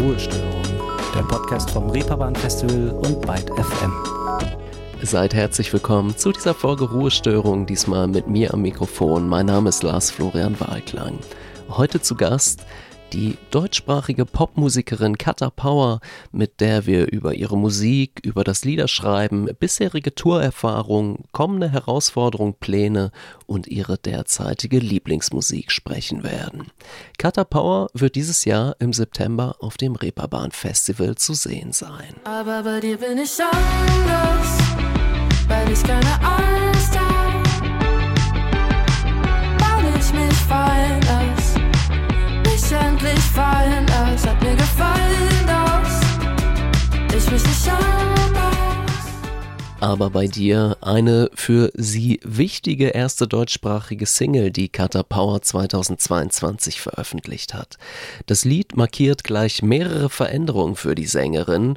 Ruhestörung, der Podcast vom Reeperbahn Festival und Byte FM. Seid herzlich willkommen zu dieser Folge Ruhestörung, diesmal mit mir am Mikrofon. Mein Name ist Lars Florian Wahlklang. Heute zu Gast die deutschsprachige Popmusikerin Kata Power, mit der wir über ihre Musik, über das Liederschreiben, bisherige Tourerfahrung, kommende Herausforderungen, Pläne und ihre derzeitige Lieblingsmusik sprechen werden. Kata Power wird dieses Jahr im September auf dem Reeperbahn Festival zu sehen sein. Aber bei dir bin ich anders, weil ich keine Angst Aber bei dir eine für sie wichtige erste deutschsprachige Single, die Kata Power 2022 veröffentlicht hat. Das Lied markiert gleich mehrere Veränderungen für die Sängerin.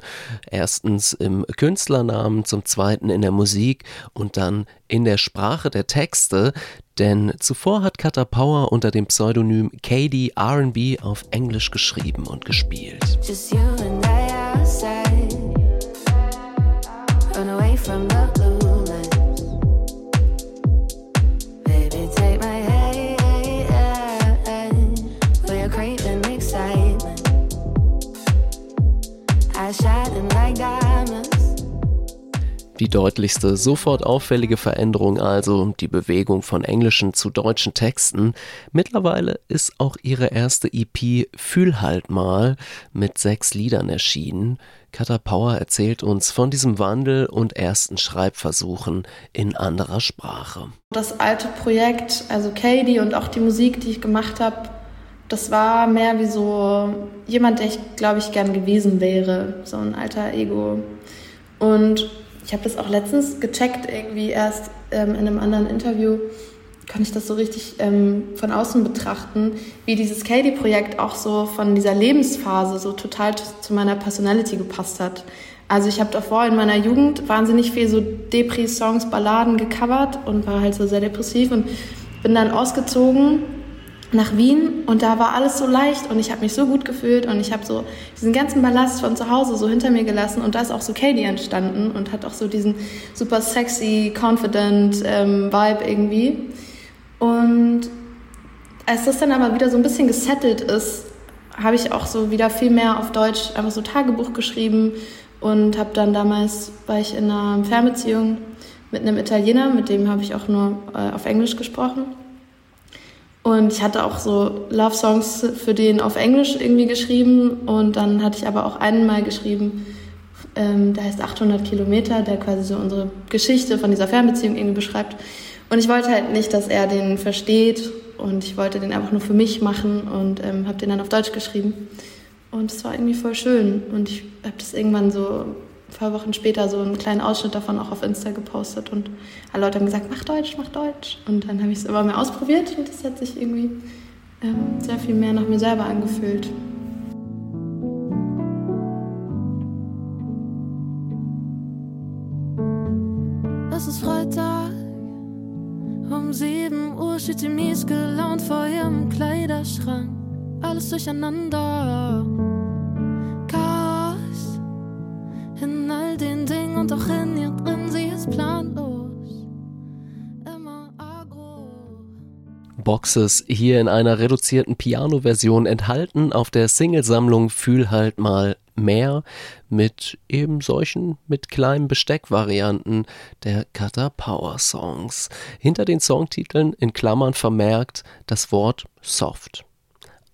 Erstens im Künstlernamen, zum zweiten in der Musik und dann in der Sprache der Texte. Denn zuvor hat Kata Power unter dem Pseudonym Katie RB auf Englisch geschrieben und gespielt. Just you and I. Die deutlichste, sofort auffällige Veränderung also die Bewegung von englischen zu deutschen Texten. Mittlerweile ist auch ihre erste EP Fühl halt mal mit sechs Liedern erschienen. Kata Power erzählt uns von diesem Wandel und ersten Schreibversuchen in anderer Sprache. Das alte Projekt, also Katie und auch die Musik, die ich gemacht habe, das war mehr wie so jemand, der ich, glaube ich, gern gewesen wäre. So ein alter Ego. Und ich habe das auch letztens gecheckt, irgendwie erst ähm, in einem anderen Interview konnte ich das so richtig ähm, von außen betrachten, wie dieses Katie-Projekt auch so von dieser Lebensphase so total zu, meiner Personality gepasst hat. Also ich habe davor in meiner Jugend wahnsinnig viel so Depri-Songs, Balladen gecovert und war halt so sehr depressiv und bin dann ausgezogen nach Wien und da war alles so leicht und ich habe mich so gut gefühlt und ich habe so diesen ganzen Ballast von zu Hause so hinter mir gelassen und da ist auch so Katie entstanden und hat auch so diesen super sexy, confident ähm, Vibe irgendwie. Und als das dann aber wieder so ein bisschen gesettelt ist, habe ich auch so wieder viel mehr auf Deutsch einfach so Tagebuch geschrieben und habe dann damals, war ich in einer Fernbeziehung mit einem Italiener, mit dem habe ich auch nur äh, auf Englisch gesprochen. Und ich hatte auch so Love-Songs für den auf Englisch irgendwie geschrieben. Und dann hatte ich aber auch einen mal geschrieben, ähm, der heißt 800 Kilometer, der quasi so unsere Geschichte von dieser Fernbeziehung irgendwie beschreibt. Und ich wollte halt nicht, dass er den versteht. Und ich wollte den einfach nur für mich machen und ähm, habe den dann auf Deutsch geschrieben. Und es war irgendwie voll schön. Und ich habe das irgendwann so ein paar Wochen später so einen kleinen Ausschnitt davon auch auf Insta gepostet und alle Leute haben gesagt, mach Deutsch, mach Deutsch. Und dann habe ich es immer mehr ausprobiert und das hat sich irgendwie ähm, sehr viel mehr nach mir selber angefühlt. 7 Uhr steht sie mies gelaunt vor ihrem Kleiderschrank. Alles durcheinander. Boxes hier in einer reduzierten Piano-Version enthalten auf der Singlesammlung Fühl halt mal mehr mit eben solchen mit kleinen Besteckvarianten der Kata Power Songs. Hinter den Songtiteln in Klammern vermerkt das Wort Soft.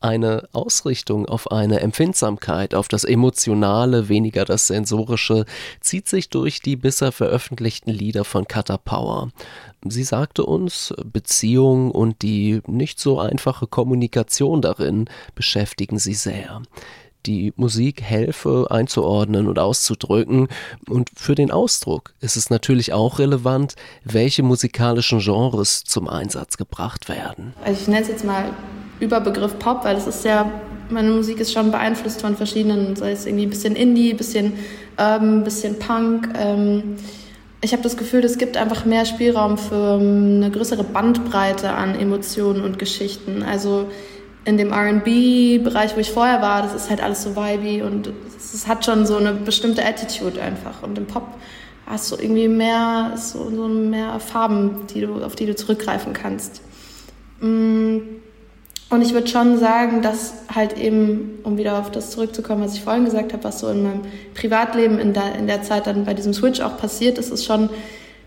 Eine Ausrichtung auf eine Empfindsamkeit, auf das Emotionale, weniger das Sensorische, zieht sich durch die bisher veröffentlichten Lieder von Kata Power. Sie sagte uns, Beziehung und die nicht so einfache Kommunikation darin beschäftigen sie sehr die Musik helfe einzuordnen und auszudrücken. Und für den Ausdruck ist es natürlich auch relevant, welche musikalischen Genres zum Einsatz gebracht werden. Also ich nenne es jetzt mal Überbegriff Pop, weil das ist ja, meine Musik ist schon beeinflusst von verschiedenen, sei es irgendwie ein bisschen Indie, ein bisschen Urban, ein bisschen Punk. Ähm, ich habe das Gefühl, es gibt einfach mehr Spielraum für ähm, eine größere Bandbreite an Emotionen und Geschichten. Also in dem RB-Bereich, wo ich vorher war, das ist halt alles so vibey und es hat schon so eine bestimmte Attitude einfach. Und im Pop hast du irgendwie mehr, so, so mehr Farben, die du, auf die du zurückgreifen kannst. Mm, und ich würde schon sagen, dass halt eben, um wieder auf das zurückzukommen, was ich vorhin gesagt habe, was so in meinem Privatleben in der, in der Zeit dann bei diesem Switch auch passiert ist, ist schon,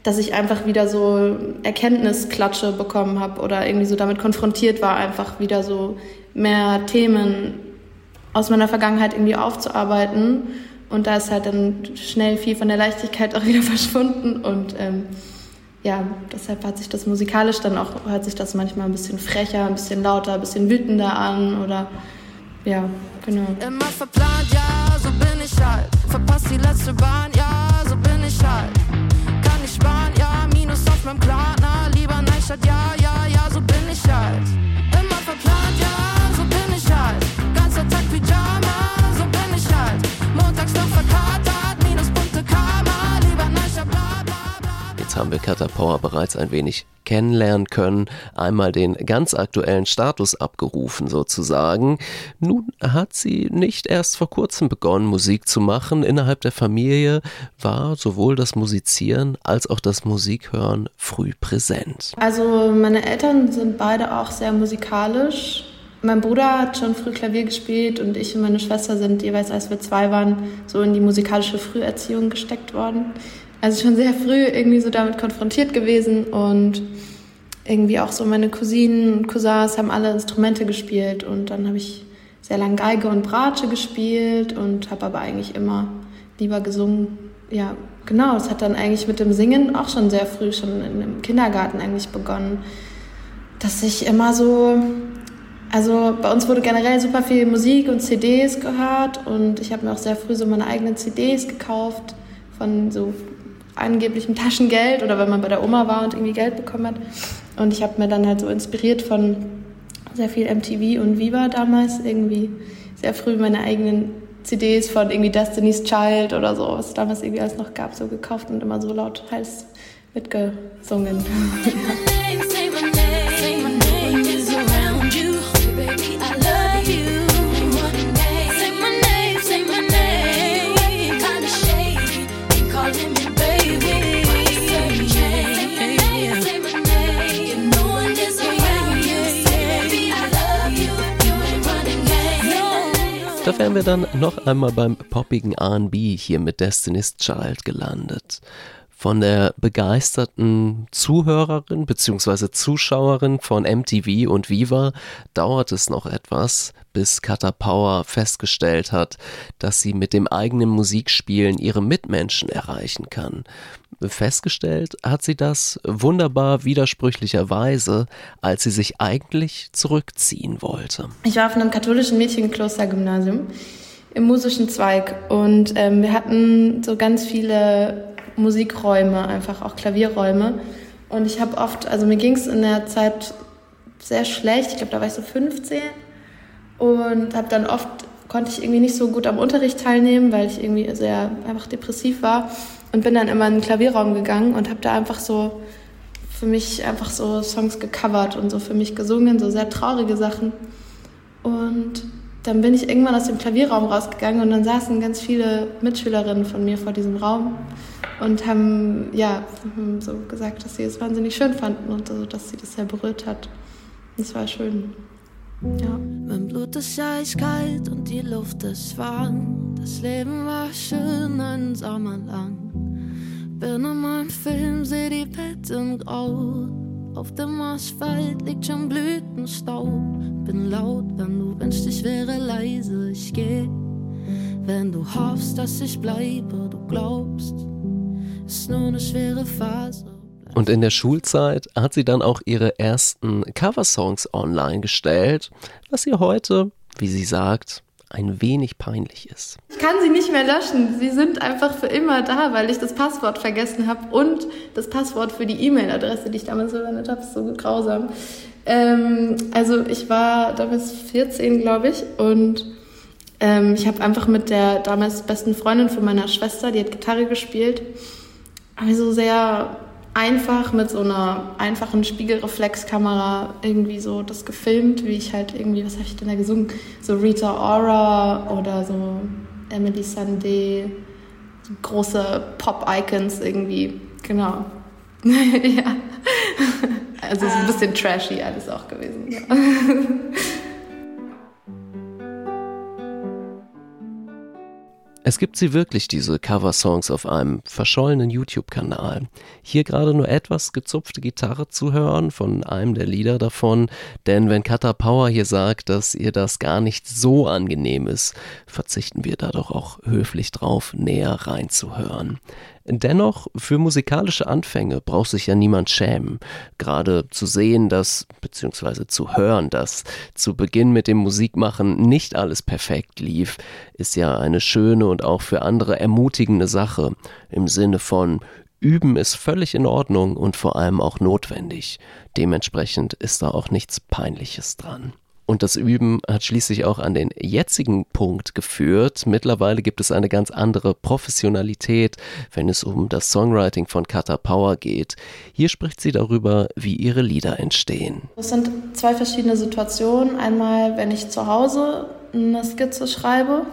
dass ich einfach wieder so Erkenntnisklatsche bekommen habe oder irgendwie so damit konfrontiert war, einfach wieder so mehr Themen aus meiner Vergangenheit irgendwie aufzuarbeiten. Und da ist halt dann schnell viel von der Leichtigkeit auch wieder verschwunden und ähm, ja, deshalb hat sich das musikalisch dann auch, hört sich das manchmal ein bisschen frecher, ein bisschen lauter, ein bisschen wütender an oder ja, genau. Immer verplant, ja, so bin ich halt. Verpasst die letzte Bahn, ja, so bin ich halt. Kann ich sparen, ja, Minus auf meinem Klarner, lieber Neustadt, ja, ja, ja, so bin ich halt. Immer verplant, ja, so bin ich halt. Ganzer Tag Pyjama, so bin ich halt. Montags noch verkatert, Jetzt haben wir Kata Power bereits ein wenig kennenlernen können, einmal den ganz aktuellen Status abgerufen sozusagen. Nun hat sie nicht erst vor kurzem begonnen, Musik zu machen. Innerhalb der Familie war sowohl das Musizieren als auch das Musikhören früh präsent. Also meine Eltern sind beide auch sehr musikalisch. Mein Bruder hat schon früh Klavier gespielt und ich und meine Schwester sind jeweils, als wir zwei waren, so in die musikalische Früherziehung gesteckt worden also schon sehr früh irgendwie so damit konfrontiert gewesen und irgendwie auch so meine Cousinen und Cousins haben alle Instrumente gespielt und dann habe ich sehr lange Geige und Bratsche gespielt und habe aber eigentlich immer lieber gesungen. Ja, genau, es hat dann eigentlich mit dem Singen auch schon sehr früh, schon im Kindergarten eigentlich begonnen, dass ich immer so, also bei uns wurde generell super viel Musik und CDs gehört und ich habe mir auch sehr früh so meine eigenen CDs gekauft von so angeblichem Taschengeld oder wenn man bei der Oma war und irgendwie Geld bekommen hat. Und ich habe mir dann halt so inspiriert von sehr viel MTV und Viva damals irgendwie sehr früh meine eigenen CDs von irgendwie Destiny's Child oder so, was es damals irgendwie alles noch gab, so gekauft und immer so laut heiß mitgesungen. wären wir dann noch einmal beim poppigen R&B hier mit Destiny's Child gelandet. Von der begeisterten Zuhörerin bzw. Zuschauerin von MTV und Viva dauert es noch etwas, bis Kata Power festgestellt hat, dass sie mit dem eigenen Musikspielen ihre Mitmenschen erreichen kann. Festgestellt hat sie das wunderbar widersprüchlicherweise, als sie sich eigentlich zurückziehen wollte. Ich war auf einem katholischen Mädchenklostergymnasium im musischen Zweig und ähm, wir hatten so ganz viele Musikräume, einfach auch Klavierräume. Und ich habe oft, also mir ging es in der Zeit sehr schlecht, ich glaube, da war ich so 15 und habe dann oft, konnte ich irgendwie nicht so gut am Unterricht teilnehmen, weil ich irgendwie sehr einfach depressiv war und bin dann immer in den Klavierraum gegangen und habe da einfach so für mich einfach so Songs gecovert und so für mich gesungen, so sehr traurige Sachen. Und dann bin ich irgendwann aus dem Klavierraum rausgegangen und dann saßen ganz viele Mitschülerinnen von mir vor diesem Raum und haben ja so gesagt, dass sie es wahnsinnig schön fanden und so, dass sie das sehr berührt hat. Und es war schön. Ja. Mein Blut ist eiskalt und die Luft ist warm. Das Leben war schön einen Sommer lang. Bin in meinem Film, seh die Welt in Grau. Auf dem Asphalt liegt schon Blütenstaub. Bin laut, wenn du wünschst, ich wäre leise. Ich geh, wenn du hoffst, dass ich bleibe. Du glaubst, ist nur eine schwere Phase. Und in der Schulzeit hat sie dann auch ihre ersten Coversongs online gestellt, was ihr heute, wie sie sagt, ein wenig peinlich ist. Ich kann sie nicht mehr löschen. Sie sind einfach für immer da, weil ich das Passwort vergessen habe und das Passwort für die E-Mail-Adresse, die ich damals verwendet habe, ist so grausam. Ähm, also ich war damals 14, glaube ich, und ähm, ich habe einfach mit der damals besten Freundin von meiner Schwester, die hat Gitarre gespielt, habe so sehr einfach mit so einer einfachen Spiegelreflexkamera irgendwie so das gefilmt, wie ich halt irgendwie, was habe ich denn da gesungen? So Rita Ora oder so Emily Sandé, so große Pop-Icons irgendwie, genau. ja. Also so ein bisschen trashy alles auch gewesen. Ja. Es gibt sie wirklich, diese Cover-Songs auf einem verschollenen YouTube-Kanal. Hier gerade nur etwas gezupfte Gitarre zu hören von einem der Lieder davon, denn wenn Kata Power hier sagt, dass ihr das gar nicht so angenehm ist, verzichten wir da doch auch höflich drauf, näher reinzuhören. Dennoch, für musikalische Anfänge braucht sich ja niemand schämen. Gerade zu sehen, dass, beziehungsweise zu hören, dass zu Beginn mit dem Musikmachen nicht alles perfekt lief, ist ja eine schöne und auch für andere ermutigende Sache. Im Sinne von, Üben ist völlig in Ordnung und vor allem auch notwendig. Dementsprechend ist da auch nichts Peinliches dran. Und das Üben hat schließlich auch an den jetzigen Punkt geführt. Mittlerweile gibt es eine ganz andere Professionalität, wenn es um das Songwriting von Kata Power geht. Hier spricht sie darüber, wie ihre Lieder entstehen. Es sind zwei verschiedene Situationen. Einmal, wenn ich zu Hause eine Skizze schreibe,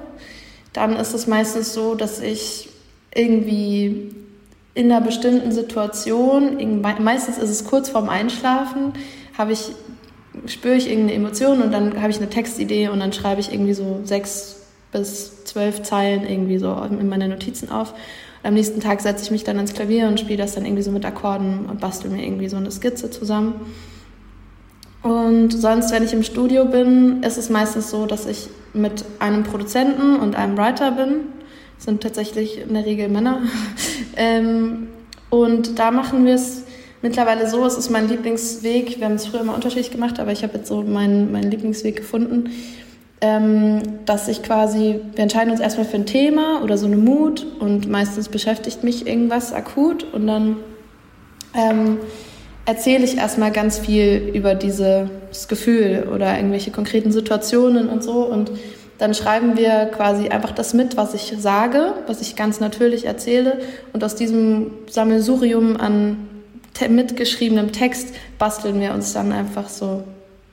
dann ist es meistens so, dass ich irgendwie in einer bestimmten Situation, meistens ist es kurz vorm Einschlafen, habe ich spüre ich irgendeine Emotion und dann habe ich eine Textidee und dann schreibe ich irgendwie so sechs bis zwölf Zeilen irgendwie so in meine Notizen auf. Und am nächsten Tag setze ich mich dann ans Klavier und spiele das dann irgendwie so mit Akkorden und bastel mir irgendwie so eine Skizze zusammen. Und sonst, wenn ich im Studio bin, ist es meistens so, dass ich mit einem Produzenten und einem Writer bin. Das sind tatsächlich in der Regel Männer. Ähm, und da machen wir es mittlerweile so, es ist mein Lieblingsweg. Wir haben es früher immer unterschiedlich gemacht, aber ich habe jetzt so meinen, meinen Lieblingsweg gefunden, ähm, dass ich quasi, wir entscheiden uns erstmal für ein Thema oder so eine Mut und meistens beschäftigt mich irgendwas akut und dann ähm, erzähle ich erstmal ganz viel über dieses Gefühl oder irgendwelche konkreten Situationen und so und dann schreiben wir quasi einfach das mit, was ich sage, was ich ganz natürlich erzähle und aus diesem Sammelsurium an mitgeschriebenem Text basteln wir uns dann einfach so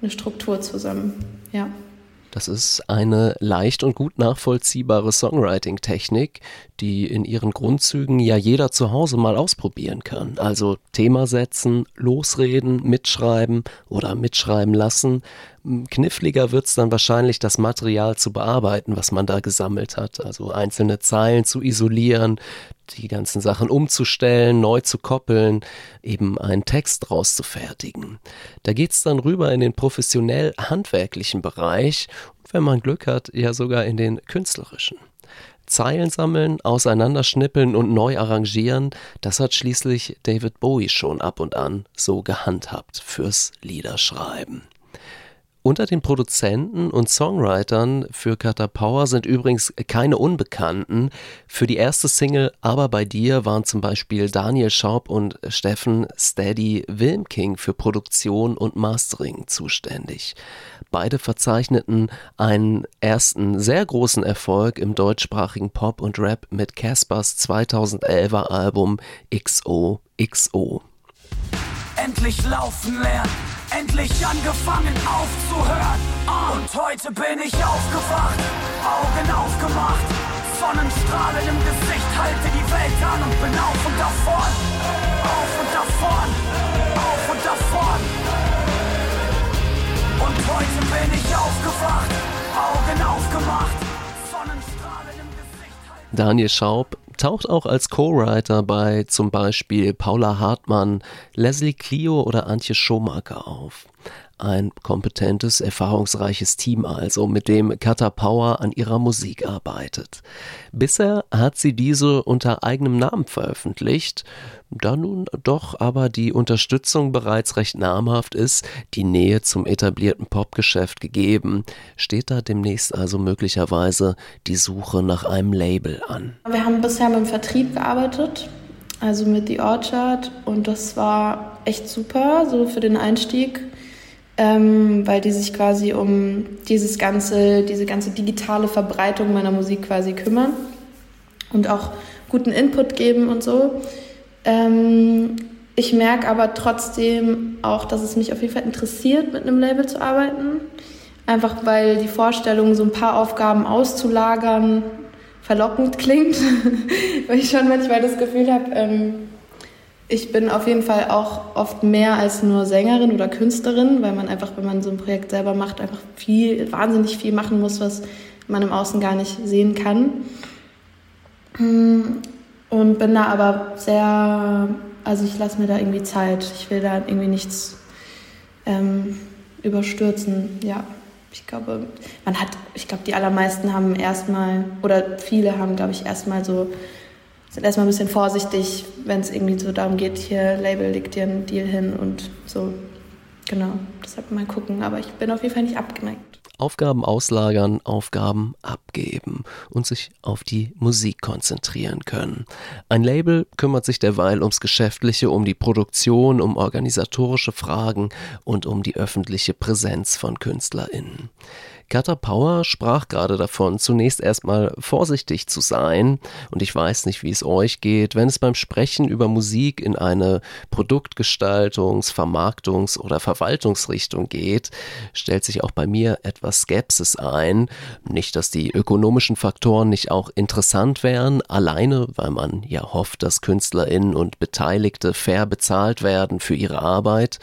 eine Struktur zusammen. Ja. Das ist eine leicht und gut nachvollziehbare Songwriting-Technik, die in ihren Grundzügen ja jeder zu Hause mal ausprobieren kann. Also Thema setzen, losreden, mitschreiben oder mitschreiben lassen. Kniffliger wird es dann wahrscheinlich, das Material zu bearbeiten, was man da gesammelt hat. Also einzelne Zeilen zu isolieren, die ganzen Sachen umzustellen, neu zu koppeln, eben einen Text draus zu fertigen. Da geht es dann rüber in den professionell handwerklichen Bereich und wenn man Glück hat, ja sogar in den künstlerischen. Zeilen sammeln, auseinanderschnippeln und neu arrangieren, das hat schließlich David Bowie schon ab und an so gehandhabt fürs Liederschreiben. Unter den Produzenten und Songwritern für Kata Power sind übrigens keine Unbekannten. Für die erste Single Aber bei dir waren zum Beispiel Daniel Schaub und Steffen Steady Wilmking für Produktion und Mastering zuständig. Beide verzeichneten einen ersten sehr großen Erfolg im deutschsprachigen Pop und Rap mit Caspers 2011er Album XOXO. Endlich laufen lernen endlich angefangen aufzuhören. Und heute bin ich aufgewacht, Augen aufgemacht, Sonnenstrahlen im Gesicht, halte die Welt an und bin auf und davon, auf und davon, auf und davon. Und heute bin ich aufgewacht, Augen aufgemacht, Sonnenstrahlen im Gesicht. Daniel Schaub taucht auch als Co-Writer bei zum Beispiel Paula Hartmann, Leslie Clio oder Antje Schomaker auf. Ein kompetentes, erfahrungsreiches Team also, mit dem Kata Power an ihrer Musik arbeitet. Bisher hat sie diese unter eigenem Namen veröffentlicht, da nun doch aber die Unterstützung bereits recht namhaft ist, die Nähe zum etablierten Popgeschäft gegeben, steht da demnächst also möglicherweise die Suche nach einem Label an. Wir haben bisher mit dem Vertrieb gearbeitet, also mit The Orchard, und das war echt super, so für den Einstieg ähm, weil die sich quasi um dieses ganze, diese ganze digitale Verbreitung meiner Musik quasi kümmern und auch guten Input geben und so. Ähm, Ich merke aber trotzdem auch, dass es mich auf jeden Fall interessiert, mit einem Label zu arbeiten. Einfach weil die Vorstellung, so ein paar Aufgaben auszulagern, verlockend klingt. weil ich schon manchmal das Gefühl habe, ähm, ich bin auf jeden Fall auch oft mehr als nur Sängerin oder Künstlerin, weil man einfach, wenn man so ein Projekt selber macht, einfach viel, wahnsinnig viel machen muss, was man im Außen gar nicht sehen kann. Und bin da aber sehr, also ich lasse mir da irgendwie Zeit. Ich will da irgendwie nichts ähm, überstürzen, ja ich glaube, man hat, ich glaube, die allermeisten haben erstmal, oder viele haben, glaube ich, erstmal so, sind erstmal ein bisschen vorsichtig, wenn es irgendwie so darum geht, hier Label legt dir einen Deal hin und so. Genau, deshalb mal gucken, aber ich bin auf jeden Fall nicht abgeneigt. Aufgaben auslagern, Aufgaben abgeben und sich auf die Musik konzentrieren können. Ein Label kümmert sich derweil ums Geschäftliche, um die Produktion, um organisatorische Fragen und um die öffentliche Präsenz von KünstlerInnen. Kata Power sprach gerade davon, zunächst erstmal vorsichtig zu sein. Und ich weiß nicht, wie es euch geht, wenn es beim Sprechen über Musik in eine Produktgestaltungs-, Vermarktungs- oder Verwaltungsrichtung geht, stellt sich auch bei mir etwas Skepsis ein. Nicht, dass die ökonomischen Faktoren nicht auch interessant wären, alleine, weil man ja hofft, dass KünstlerInnen und Beteiligte fair bezahlt werden für ihre Arbeit.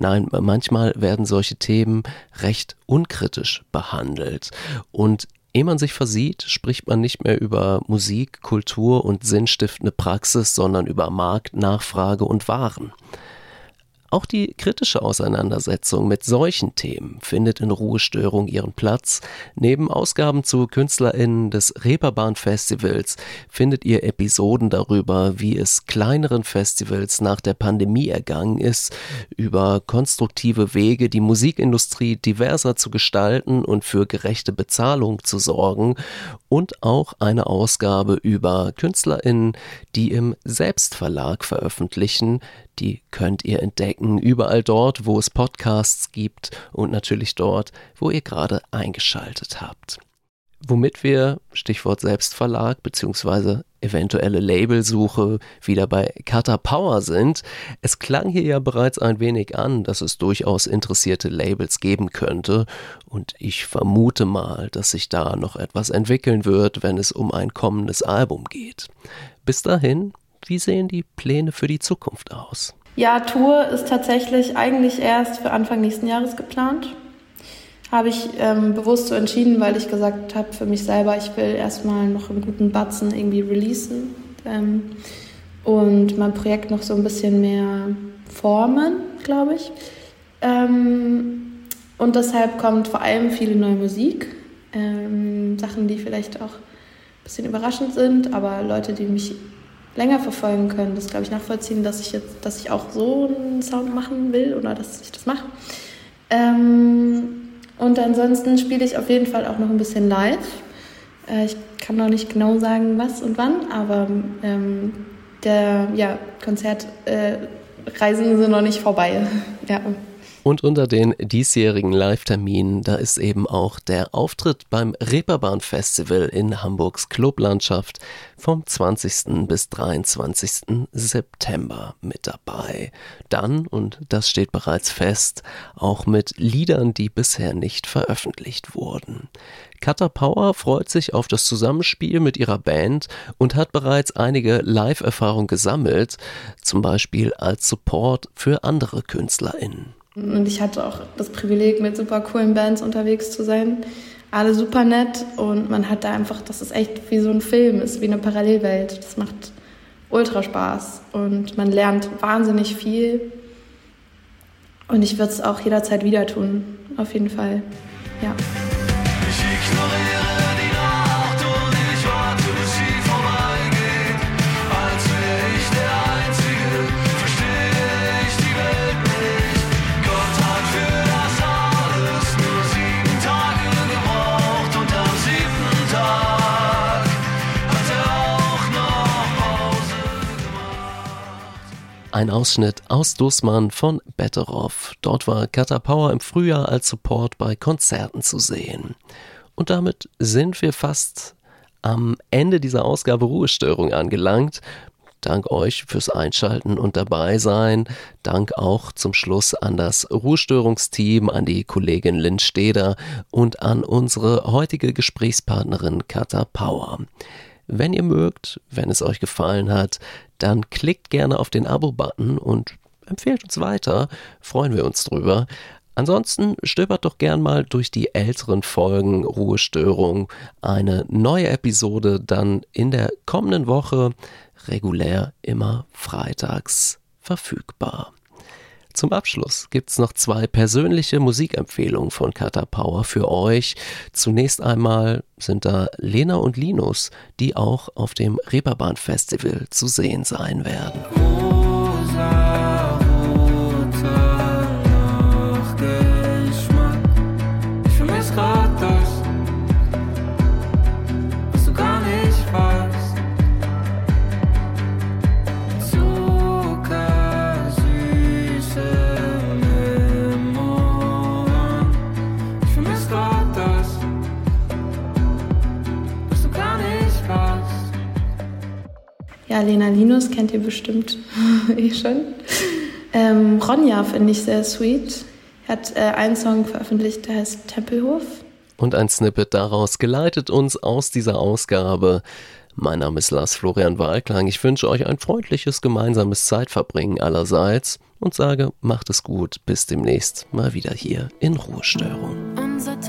Nein, manchmal werden solche Themen recht unkritisch behandelt. Und Ehe man sich versieht, spricht man nicht mehr über Musik, Kultur und sinnstiftende Praxis, sondern über Markt, Nachfrage und Waren. Auch die kritische Auseinandersetzung mit solchen Themen findet in Ruhestörung ihren Platz. Neben Ausgaben zu KünstlerInnen des Reeperbahn Festivals findet ihr Episoden darüber, wie es kleineren Festivals nach der Pandemie ergangen ist, über konstruktive Wege, die Musikindustrie diverser zu gestalten und für gerechte Bezahlung zu sorgen und auch eine Ausgabe über KünstlerInnen, die im Selbstverlag veröffentlichen, die könnt ihr entdecken überall dort, wo es Podcasts gibt und natürlich dort, wo ihr gerade eingeschaltet habt. Womit wir, Stichwort Selbstverlag bzw. eventuelle Labelsuche, wieder bei Cutter Power sind. Es klang hier ja bereits ein wenig an, dass es durchaus interessierte Labels geben könnte und ich vermute mal, dass sich da noch etwas entwickeln wird, wenn es um ein kommendes Album geht. Bis dahin wie sehen die Pläne für die Zukunft aus? Ja, Tour ist tatsächlich eigentlich erst für Anfang nächsten Jahres geplant. Habe ich ähm, bewusst so entschieden, weil ich gesagt habe für mich selber, ich will erstmal noch einen guten Batzen irgendwie releasen ähm, und mein Projekt noch so ein bisschen mehr formen, glaube ich. Ähm, und deshalb kommt vor allem viele neue Musik, ähm, Sachen, die vielleicht auch ein bisschen überraschend sind, aber Leute, die mich länger verfolgen können, das glaube ich nachvollziehen, dass ich jetzt, dass ich auch so einen Sound machen will oder dass ich das mache. Ähm, und ansonsten spiele ich auf jeden Fall auch noch ein bisschen live. Äh, ich kann noch nicht genau sagen, was und wann, aber ähm, der ja, Konzertreisen äh, sind noch nicht vorbei. ja. Und unter den diesjährigen Live-Terminen, da ist eben auch der Auftritt beim Reeperbahn Festival in Hamburgs Clublandschaft vom 20. bis 23. September mit dabei. Dann, und das steht bereits fest, auch mit Liedern, die bisher nicht veröffentlicht wurden. Cutter Power freut sich auf das Zusammenspiel mit ihrer Band und hat bereits einige Live-Erfahrungen gesammelt, zum Beispiel als Support für andere KünstlerInnen. Und ich hatte auch das Privileg, mit super coolen Bands unterwegs zu sein. Alle super nett und man hat da einfach, das ist echt wie so ein Film, ist wie eine Parallelwelt. Das macht ultra Spaß und man lernt wahnsinnig viel. Und ich würde es auch jederzeit wieder tun, auf jeden Fall. Ja. Ein Ausschnitt aus Dussmann von Betteroff. Dort war Kata Power im Frühjahr als Support bei Konzerten zu sehen. Und damit sind wir fast am Ende dieser Ausgabe Ruhestörung angelangt. Dank euch fürs Einschalten und dabei sein. Dank auch zum Schluss an das Ruhestörungsteam, an die Kollegin Lynn Steder und an unsere heutige Gesprächspartnerin Katha Power. Wenn ihr mögt, wenn es euch gefallen hat, dann klickt gerne auf den Abo-Button und empfehlt uns weiter. Freuen wir uns drüber. Ansonsten stöbert doch gern mal durch die älteren Folgen Ruhestörung. Eine neue Episode dann in der kommenden Woche regulär immer freitags verfügbar. Zum Abschluss gibt's noch zwei persönliche Musikempfehlungen von Kata Power für euch. Zunächst einmal sind da Lena und Linus, die auch auf dem Reeperbahn Festival zu sehen sein werden. Lena Linus kennt ihr bestimmt eh schon. Ähm, Ronja finde ich sehr sweet. Hat äh, einen Song veröffentlicht, der heißt Tempelhof. Und ein Snippet daraus geleitet uns aus dieser Ausgabe. Mein Name ist Lars Florian Wahlklang. Ich wünsche euch ein freundliches gemeinsames Zeitverbringen allerseits und sage, macht es gut. Bis demnächst mal wieder hier in Ruhestörung. Unser